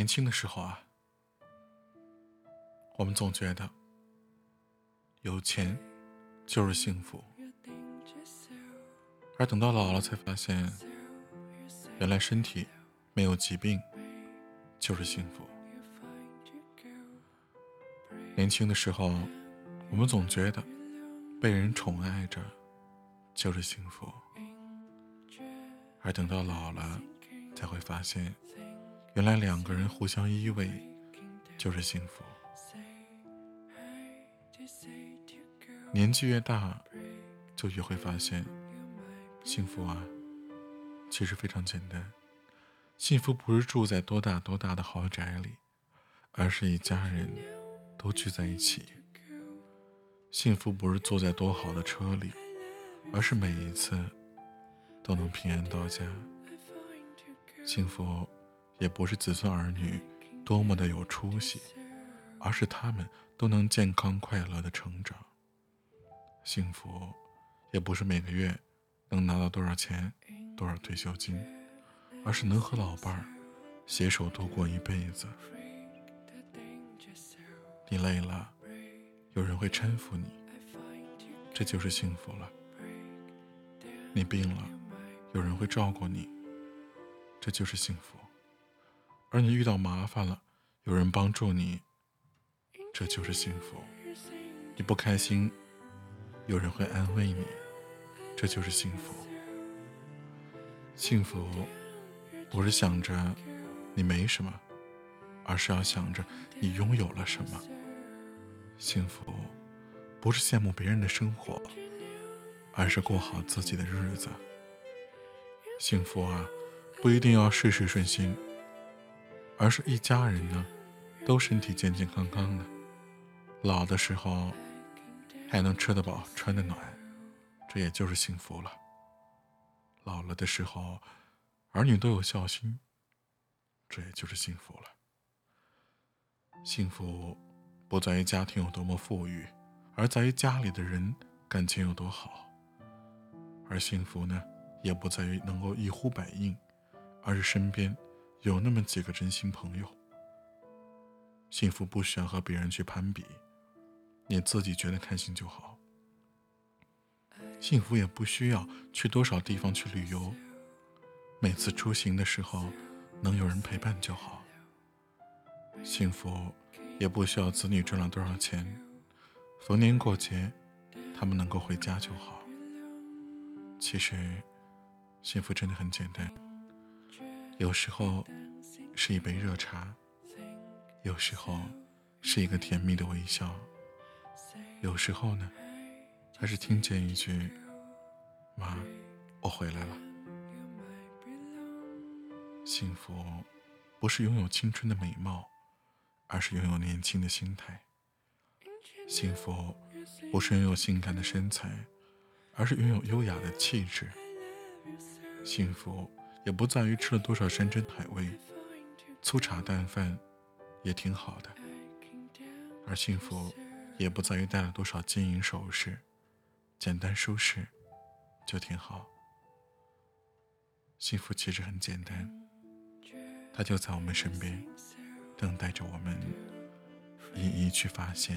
年轻的时候啊，我们总觉得有钱就是幸福，而等到老了才发现，原来身体没有疾病就是幸福。年轻的时候，我们总觉得被人宠爱着就是幸福，而等到老了才会发现。原来两个人互相依偎就是幸福。年纪越大，就越会发现，幸福啊，其实非常简单。幸福不是住在多大多大的豪宅里，而是一家人都聚在一起。幸福不是坐在多好的车里，而是每一次都能平安到家。幸福。也不是子孙儿女多么的有出息，而是他们都能健康快乐的成长。幸福，也不是每个月能拿到多少钱、多少退休金，而是能和老伴儿携手度过一辈子。你累了，有人会搀扶你，这就是幸福了。你病了，有人会照顾你，这就是幸福。而你遇到麻烦了，有人帮助你，这就是幸福。你不开心，有人会安慰你，这就是幸福。幸福不是想着你没什么，而是要想着你拥有了什么。幸福不是羡慕别人的生活，而是过好自己的日子。幸福啊，不一定要事事顺心。而是一家人呢，都身体健健康康的，老的时候还能吃得饱、穿得暖，这也就是幸福了。老了的时候，儿女都有孝心，这也就是幸福了。幸福不在于家庭有多么富裕，而在于家里的人感情有多好。而幸福呢，也不在于能够一呼百应，而是身边。有那么几个真心朋友，幸福不需要和别人去攀比，你自己觉得开心就好。幸福也不需要去多少地方去旅游，每次出行的时候能有人陪伴就好。幸福也不需要子女赚了多少钱，逢年过节他们能够回家就好。其实，幸福真的很简单。有时候是一杯热茶，有时候是一个甜蜜的微笑，有时候呢，还是听见一句“妈，我回来了”。幸福不是拥有青春的美貌，而是拥有年轻的心态。幸福不是拥有性感的身材，而是拥有优雅的气质。幸福。也不在于吃了多少山珍海味，粗茶淡饭也挺好的。而幸福，也不在于戴了多少金银首饰，简单舒适就挺好。幸福其实很简单，它就在我们身边，等待着我们一一去发现。